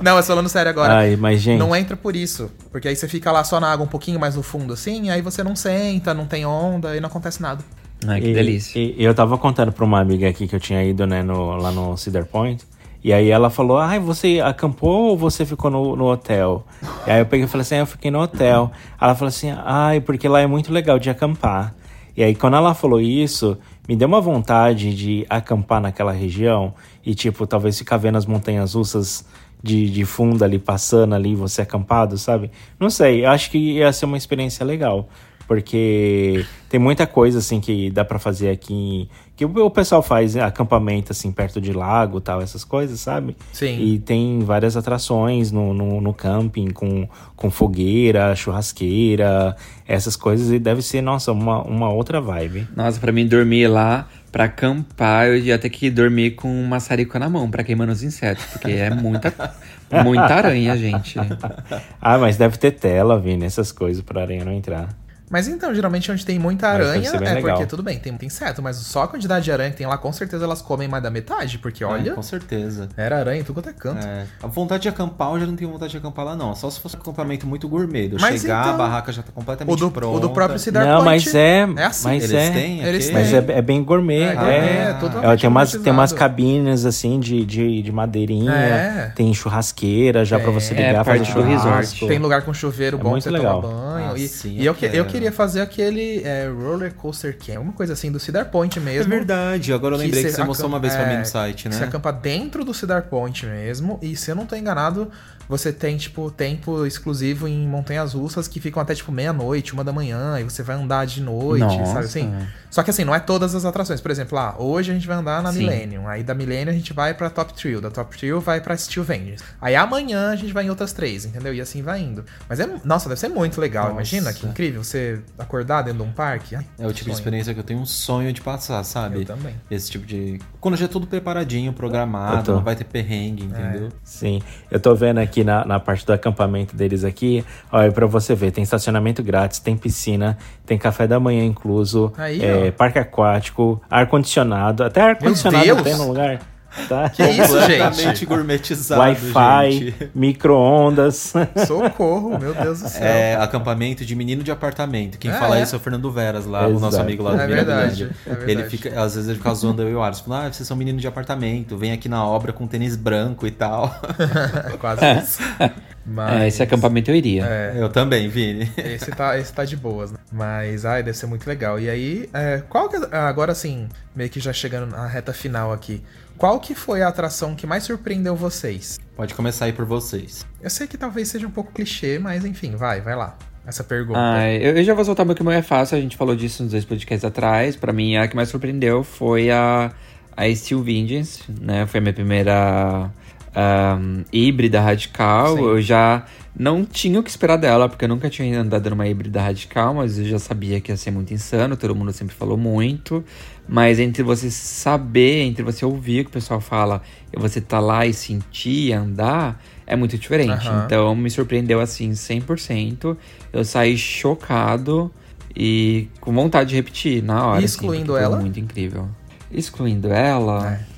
não, mas falando sério agora. Ai, mas gente, Não entra por isso. Porque aí você fica lá só na água um pouquinho mais no fundo, assim, aí você não senta, não tem onda e não acontece nada. Ai, que E- delícia. E, e eu tava contando pra uma amiga aqui que eu tinha ido, né, no- lá no Cedar Point. E aí ela falou, ai, você acampou ou você ficou no, no hotel? E aí eu peguei e falei assim, "Ah, eu fiquei no hotel. Ela falou assim, ai, porque lá é muito legal de acampar. E aí quando ela falou isso, me deu uma vontade de acampar naquela região e, tipo, talvez ficar vendo as montanhas russas de, de fundo ali, passando ali, você acampado, sabe? Não sei, eu acho que ia ser uma experiência legal. porque tem muita coisa assim que dá para fazer aqui que o pessoal faz né, acampamento assim perto de lago tal essas coisas sabe Sim. e tem várias atrações no, no, no camping com, com fogueira churrasqueira essas coisas e deve ser nossa uma, uma outra vibe Nossa, pra mim dormir lá, pra acampar, eu ia ter que dormir com um maçarico na mão pra queimando os insetos, porque é muita, muita aranha, gente. ah mas deve ter tela Vini essas coisas para aranha não entrar Mas então, geralmente onde tem muita aranha é legal. porque tudo bem, tem muito inseto, mas só a quantidade de aranha que tem lá, com certeza elas comem mais da metade, porque olha, É, com certeza. era aranha tudo quanto é canto. É, a vontade de acampar, eu já não tenho vontade de acampar lá, não. Só se fosse um acampamento muito gourmet. Eu Mas chegar, então, a barraca já tá completamente O do, pronta. o do próprio Cedar não Point mas é, é assim. mas Eles é têm Eles? Mas têm. é, é bem gourmet. É, É, é. totalmente tem, umas, tem umas cabines assim de, de, de madeirinha, É. tem churrasqueira já pra você É, ligar parte fazer do churrasco. Tem lugar com chuveiro É bom pra você legal. tomar banho. Ah, e sim, e eu que- eu. Queria fazer aquele é, roller coaster camp, uma coisa assim do Cedar Point É mesmo. verdade, agora eu lembrei que, você mostrou uma vez pra mim é, no site, que Você né? acampa dentro do Cedar Point mesmo. E se eu não tô enganado, você tem, tipo, tempo exclusivo em montanhas russas que ficam até, tipo, meia-noite, uma da manhã. E você vai andar de noite, Nossa. sabe assim? Só que assim, não é todas as atrações. Por exemplo, ah, hoje a gente vai andar na Sim. Millennium. Aí da Millennium a gente vai pra Top Thrill. Da Top Thrill vai pra Steel Vengeance. Aí amanhã a gente vai em outras três, entendeu? E assim vai indo. Mas é, nossa, deve ser muito legal. Nossa. Imagina que incrível você acordar dentro de um parque. Ai, É o tipo de sonho. experiência que eu tenho um sonho de passar, sabe? Eu também. Esse tipo de. Quando já é tudo preparadinho, programado, não vai ter perrengue, entendeu? Sim, eu tô vendo aqui na, na parte do acampamento deles aqui, olha, pra você ver, tem estacionamento grátis, tem piscina, tem café da manhã incluso, Aí, é, parque aquático, ar-condicionado, até ar-condicionado tem no lugar. Tá? Que isso, gente? gourmetizado. Wi-Fi, gente. micro-ondas. Socorro, meu Deus do céu. É acampamento de menino de apartamento. Quem É, fala é. isso é o Fernando Veras lá, o nosso Exato. amigo lá do É Mirabilândia. verdade, é verdade. Ele fica, às vezes ele fica zoando eu e o Alisson, falando, ah, vocês são menino de apartamento, vem aqui na obra com tênis branco e tal. Quase isso. Mas... É, esse acampamento eu iria. É, Eu também, Vini. esse tá, esse tá de boas, né? Mas, ai, deve ser muito legal. E aí, é, qual que... Agora, assim, meio que já chegando na reta final aqui. Qual que foi a atração que mais surpreendeu vocês? Pode começar aí por vocês. Eu sei que talvez seja um pouco clichê, mas enfim, vai, vai lá. Essa pergunta. Ah, eu, eu já vou soltar meu que não é fácil, a gente falou disso nos dois podcasts atrás. Pra mim, a que mais surpreendeu foi a, a Steel Vengeance, né? Foi a minha primeira ahm, híbrida radical. Sim. Eu já não tinha o que esperar dela, porque eu nunca tinha andado numa híbrida radical, mas eu já sabia que ia ser muito insano, todo mundo sempre falou muito. Mas entre você saber, entre você ouvir o que o pessoal fala e você tá lá e sentir andar, é muito diferente. Aham. Então me surpreendeu assim 100%. Eu saí chocado e com vontade de repetir na hora. E assim, excluindo foi ela? muito incrível. Excluindo ela. Peguei.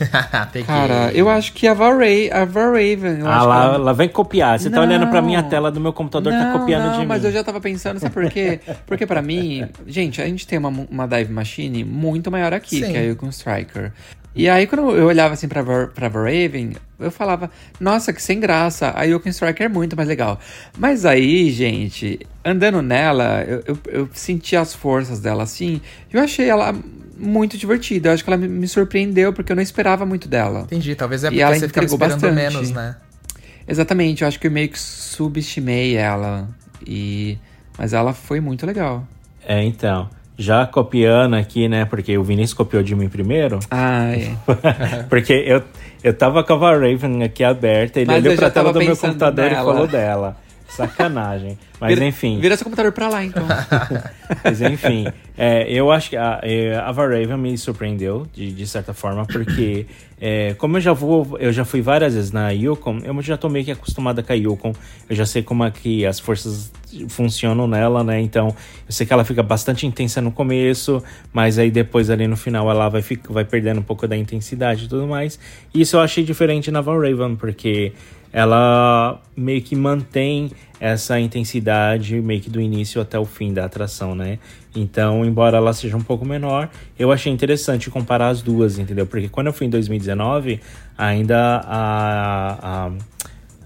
Cara, eu acho que a Valraven. A Valraven eu ah, lá, ela- lá vem copiar. Você tá Não. olhando pra minha tela do meu computador, tá não, copiando não, de mas mim. eu já tava pensando, sabe por quê? Porque pra mim, gente, a gente tem uma, uma dive machine muito maior aqui, Sim. que é a Yukon Striker. E aí, quando eu olhava assim pra, Var- pra Raven, eu falava, nossa, que sem graça, a Yukon Striker é muito mais legal. Mas aí, gente, andando nela, eu, eu, eu senti as forças dela assim, e eu achei ela muito divertida. Eu acho que ela me, surpreendeu, porque eu não esperava muito dela. Entendi, talvez é E porque ela você ficava entregou esperando bastante. menos, né? Exatamente, eu acho que eu meio que subestimei ela. E... Mas ela foi muito legal. É, então. Já copiando aqui, né? Porque o Vinícius copiou de mim primeiro. Ai. porque eu, eu tava com a Raven aqui aberta, ele Mas olhou pra tela do meu computador e nela. falou dela. Sacanagem. Mas Vira- enfim. Vira seu computador pra lá, então. Mas enfim, é, eu acho que a, é, a Valraven me surpreendeu, de, de certa forma, porque é, como eu já vou, eu já fui várias vezes na Yukon, eu já tô meio que acostumada com a Yukon, eu já sei como é que as forças funcionam nela, né? Então, eu sei que ela fica bastante intensa no começo, mas aí depois ali no final ela vai, fic- vai perdendo um pouco da intensidade e tudo mais. E isso eu achei diferente na Valraven, porque ela meio que mantém essa intensidade meio que do início até o fim da atração, né? Então, embora ela seja um pouco menor, eu achei interessante comparar as duas, entendeu? Porque quando eu fui em 2019, ainda a.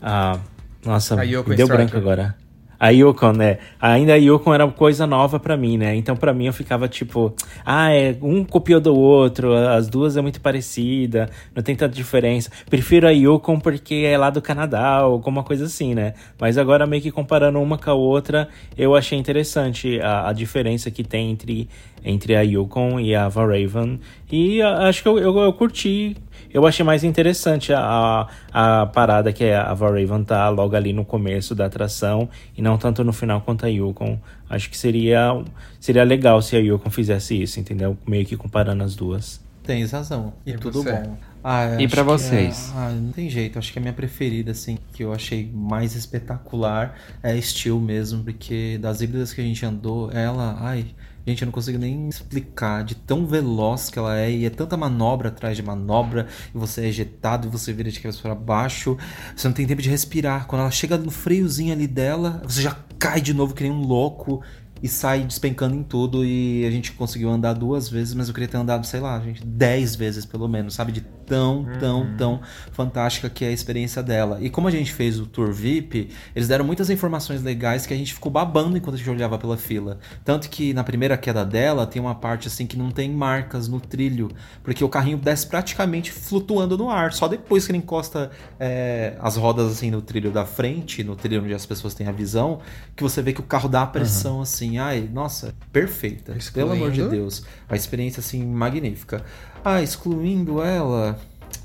a, a nossa, deu branco agora. A Yukon, né? Ainda a Yukon era coisa nova pra mim, né? Então pra mim eu ficava tipo, ah, é, um copiou do outro, as duas é muito parecida, não tem tanta diferença. Prefiro a Yukon porque é lá do Canadá ou alguma coisa assim, né? Mas agora meio que comparando uma com a outra, eu achei interessante a, a diferença que tem entre, entre a Yukon e a Valraven. E a, acho que eu, eu, eu curti eu achei mais interessante a, a, a parada que é a Valraven tá logo ali no começo da atração e não tanto no final quanto a Yukon. Acho que seria, seria legal se a Yukon fizesse isso, entendeu? Meio que comparando as duas. Tens razão. E, E tudo você? bom. Ah, E que é- vocês? ah, não tem jeito. Acho que a minha preferida, assim, que eu achei mais espetacular é a Steel mesmo, porque das híbridas que a gente andou, ela, ai, gente, eu não consigo nem explicar de tão veloz que ela é e é tanta manobra atrás de manobra e você é ejetado e você vira de cabeça para baixo. Você não tem tempo de respirar. Quando ela chega no freiozinho ali dela, você já cai de novo que nem um louco e sai despencando em tudo. E a gente conseguiu andar duas vezes, mas eu queria ter andado, sei lá, gente, dez vezes pelo menos, sabe? De tão, tão, tão fantástica que é a experiência dela. E como a gente fez o tour VIP, eles deram muitas informações legais que a gente ficou babando enquanto a gente olhava pela fila. Tanto que na primeira queda dela tem uma parte assim que não tem marcas no trilho, porque o carrinho desce praticamente flutuando no ar. Só depois que ele encosta é, as rodas assim no trilho da frente, no trilho onde as pessoas têm a visão, que você vê que o carro dá a pressão assim. Ai, nossa, perfeita. Pelo amor de Excluindo? Deus. A experiência assim magnífica. Ah, excluindo ela.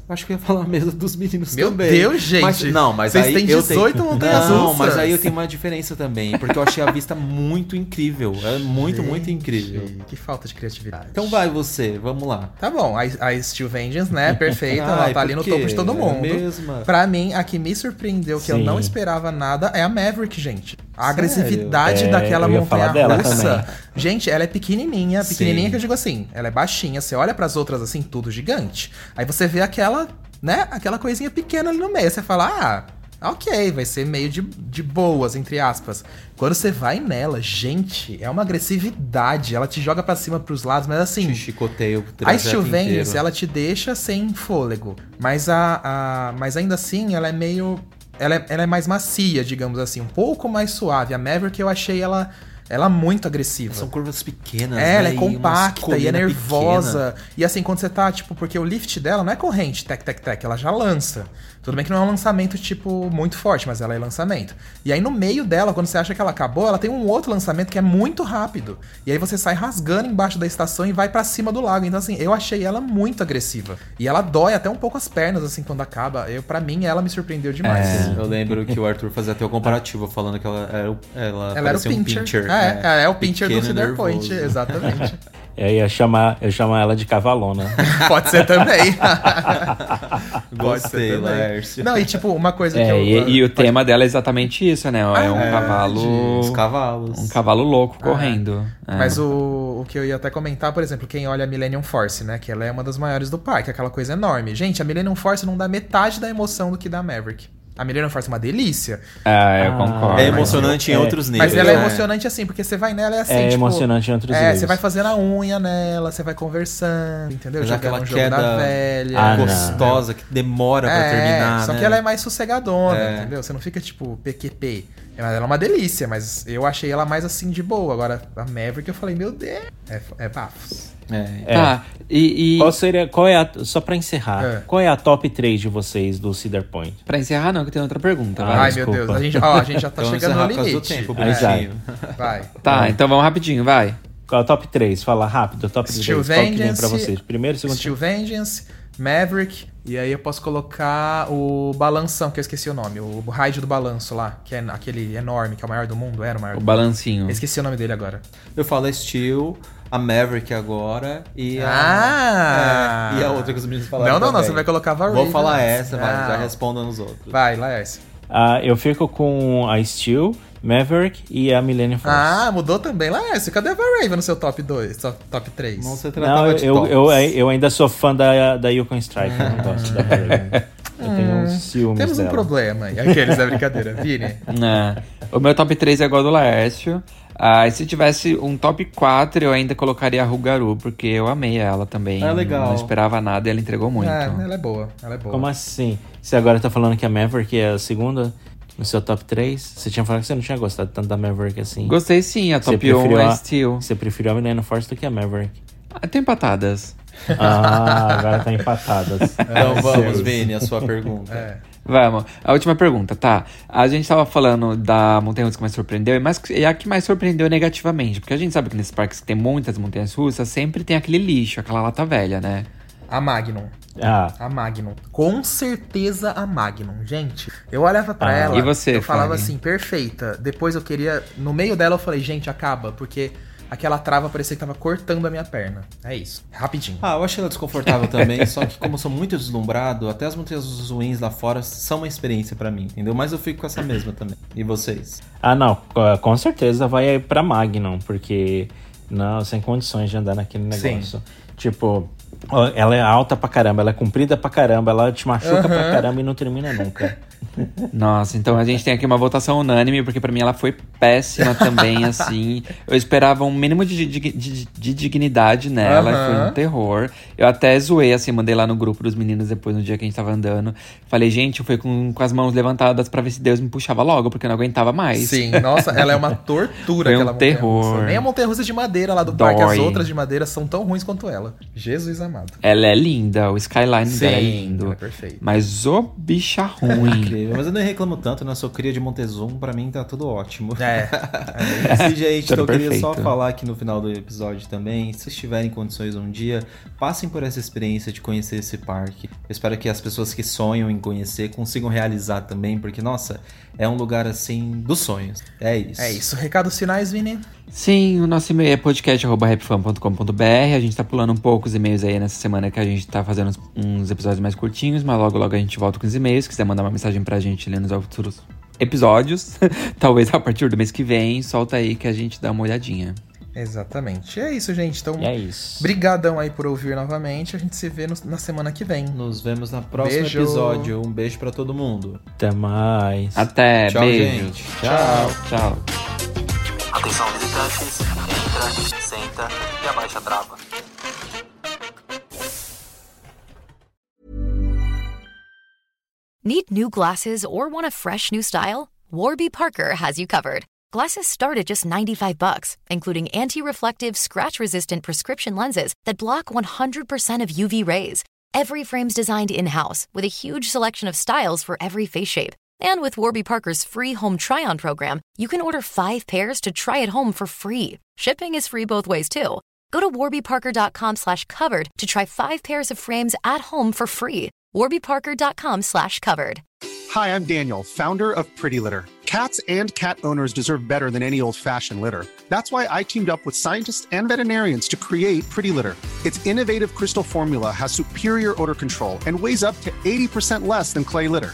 Acho que eu ia falar mesmo dos meninos Meu também. Deus, gente. Mas, não, mas Vocês aí têm eu 18 tenho... montanhas Não, mas aí eu tenho uma diferença também, porque eu achei a vista muito incrível. É muito, muito incrível. Gente, Que falta de criatividade. Então vai você, vamos lá. Tá bom, a, a Steel Vengeance, né? Perfeita, ela Ai, tá ali no topo de todo É mundo. mesma? Pra mim, a que me surpreendeu, que eu Sim. não esperava nada, é a Maverick, gente. A agressividade É, daquela montanha russa. Gente, ela é pequenininha, pequenininha Sim. que eu digo assim, ela é baixinha, você olha pras outras assim, tudo gigante. Aí você vê aquela, né, aquela coisinha pequena ali no meio, você fala, ah, ok, vai ser meio de, de boas, entre aspas. Quando você vai nela, gente, é uma agressividade, ela te joga pra cima, pros lados, mas assim... Te chicoteio A inteiro. ela te deixa sem fôlego. Mas, a, a, mas ainda assim, ela é meio. Ela é, ela é mais macia, digamos assim. Um pouco mais suave. A Maverick, eu achei ela, ela muito agressiva. São curvas pequenas, É, ela né? é E umas compacta e é nervosa. E assim, quando você tá, tipo, porque o lift dela não é corrente, tec, tec, tec, ela já lança. Tudo bem que não é um lançamento, tipo, muito forte, mas ela é lançamento. E aí no meio dela, quando você acha que ela acabou, ela tem um outro lançamento que é muito rápido. E aí você sai rasgando embaixo da estação e vai pra cima do lago. Então, assim, eu achei ela muito agressiva. E ela dói até um pouco as pernas, assim, quando acaba. Eu, para mim, ela me surpreendeu demais. É, eu lembro que o Arthur fazia até o comparativo, falando que ela era o, ela Ela era o parecia um pincher. pincher. É, né? é, o pincher do Cedar Point, exatamente. Eu ia chamar, eu chamar ela de cavalona. Pode ser também. Gostei. Laércio. Não, e tipo, uma coisa que É, eu. e, e o tema dela é exatamente isso, né? É um é, cavalo. Os cavalos. Um cavalo louco correndo. É. Mas o, o que eu ia até comentar, por exemplo, quem olha a Millennium Force, né? Que ela é uma das maiores do parque, aquela coisa enorme. Gente, a Millennium Force não dá metade da emoção do que dá a Maverick. A Millennium Force é uma delícia. É, eu Ah, concordo. É emocionante em É. outros níveis. Mas ela é né? emocionante assim, porque você vai nela e é assim, É tipo, emocionante em outros É, níveis. você vai fazendo a unha nela, você vai conversando, entendeu? Jogando aquela um jogo queda da velha. Ah, não. gostosa, que demora pra É, terminar, só né? que ela é mais sossegadona, É. entendeu? Você não fica tipo PQP. Ela ela é uma delícia, mas eu achei ela mais assim de boa. Agora, a Maverick eu falei, meu Deus, é, é bafos. É. Tá, e, e Qual seria, qual é a, só pra encerrar, É. qual é a top 3 de vocês do Cedar Point? pra encerrar, não, que tem outra pergunta. Ah, vai. Ai, desculpa. meu Deus, a gente, ó, a gente já tá chegando no limite. tempo, vai. Vai. Tá, então vamos rapidinho, vai. Qual é a top 3? Fala rápido, top Steel 3. Qual que vem Vengeance, pra vocês? Primeiro, segundo, Steel Vengeance, Maverick, e aí eu posso colocar o balanção, que eu esqueci o nome, o raid do balanço lá, que é aquele enorme, que é o maior do mundo, era o maior O do mundo. balancinho. Eu esqueci o nome dele agora. Eu falo a Steel, a Maverick agora e a... Ah! É, e a outra que os meninos falaram Não, não, não, também. você vai colocar a Vou falar antes. essa, vai, já Não. responda nos outros. Vai, Laércio. Ah, eu fico com a Steel, Maverick e a Millennium Force. Ah, mudou também, Laércio. Cadê a Valraven no seu top 2, top 3? Não se Não, tratava de eu, eu, eu ainda sou fã da, da Yukon Strike, eu não gosto da. Eu tenho uns ciúmes Temos um dela. problema aí. Aqueles da brincadeira. Vini? É. O meu top 3 é igual do Laércio. Ah, e se tivesse um top 4, eu ainda colocaria a Rugaru, porque eu amei ela também. É legal. Não esperava nada e ela entregou muito. É, ela é boa. Ela é boa. Como assim? Você agora tá falando que a Maverick é a segunda? No seu top 3? Você tinha falado que você não tinha gostado tanto da Maverick assim. Gostei sim, a top 1 preferiu é a- Steel. Você preferiu a Millennium Force do que a Maverick? Ah, Tem empatadas. Ah, agora tá empatadas. Então vamos, Vini, a sua pergunta. Vamos. A última pergunta, tá? A gente tava falando da montanha russa que mais surpreendeu, e, mais, e a que mais surpreendeu negativamente. Porque a gente sabe que nesses parques que tem muitas montanhas russas, sempre tem aquele lixo, aquela lata velha, né? A Magnum. Ah, A Magnum. Com certeza a Magnum. Gente, eu olhava pra Ah. ela. E você, Eu falava Fag? assim, perfeita. Depois eu queria. No meio dela eu falei, gente, acaba, porque aquela trava parecia que tava cortando a minha perna. É isso. Rapidinho. Ah, eu achei ela desconfortável também, só que como eu sou muito deslumbrado, até as montanhas ruins lá fora são uma experiência pra mim, entendeu? Mas eu fico com essa mesma também. E vocês? ah, não. co- Com certeza vai pra Magnum, porque. Não, sem condições de andar naquele Sim. negócio. Tipo, ó, ela é alta pra caramba, ela é comprida pra caramba, ela te machuca pra caramba e não termina nunca. Nossa, então a gente tem aqui uma votação unânime, porque pra mim ela foi péssima também, assim. Eu esperava um mínimo de, de, de- de dignidade nela, Aham. foi um terror. Eu até zoei, assim, mandei lá no grupo dos meninos depois, no dia que a gente tava andando. Falei, gente, eu fui com, com as mãos levantadas pra ver se Deus me puxava logo, porque eu não aguentava mais. Sim, nossa, ela é uma tortura Foi um terror. Nem a montanha russa de madeira lá do Dói. parque, as outras de madeira são tão ruins quanto ela. Jesus amado. Ela é linda, o skyline dela é lindo. é perfeita. Mas ô bicha ruim. Incrível. Mas eu não reclamo tanto, né? Eu sou cria de Montezum, pra mim tá tudo ótimo. É. E, gente, então eu queria só falar aqui no final do episódio também. Se vocês tiverem condições um dia, passem por essa experiência de conhecer esse parque. Eu espero que as pessoas que sonham em conhecer consigam realizar também, porque, nossa, é um lugar assim dos sonhos. É isso. É isso. Recados finais, Vini? Sim, o nosso e-mail é podcast.rapfan.com.br. A gente tá pulando um pouco os e-mails aí nessa semana que a gente tá fazendo uns, uns episódios mais curtinhos, mas logo logo a gente volta com os e-mails. Se quiser mandar uma mensagem pra gente lendo os futuros episódios, talvez a partir do mês que vem, solta aí que a gente dá uma olhadinha. Exatamente. É isso, gente. Então, é isso. brigadão aí por ouvir novamente. A gente se vê no- na semana que vem. Nos vemos no próximo Beijo. episódio. Um beijo pra todo mundo. Até mais. Até, Tchau, beijo. gente. Tchau, tchau. Atenção visitantes, entra, senta e abaixa a trava. Need new glasses or want a fresh new style? Warby Parker has you covered. Glasses start at just 95 bucks, including anti-reflective, scratch-resistant prescription lenses that block 100% of UV rays. Every frame's designed in-house with a huge selection of styles for every face shape. And with Warby Parker's free home try-on program, you can order 5 pairs to try at home for free. Shipping is free both ways too. Go to warbyparker.com slash covered to try 5 pairs of frames at home for free. warbyparker.com slash covered. Hi, I'm Daniel, founder of Pretty Litter. Cats and cat owners deserve better than any old fashioned litter. That's why I teamed up with scientists and veterinarians to create Pretty Litter. Its innovative crystal formula has superior odor control and weighs up to 80% less than clay litter.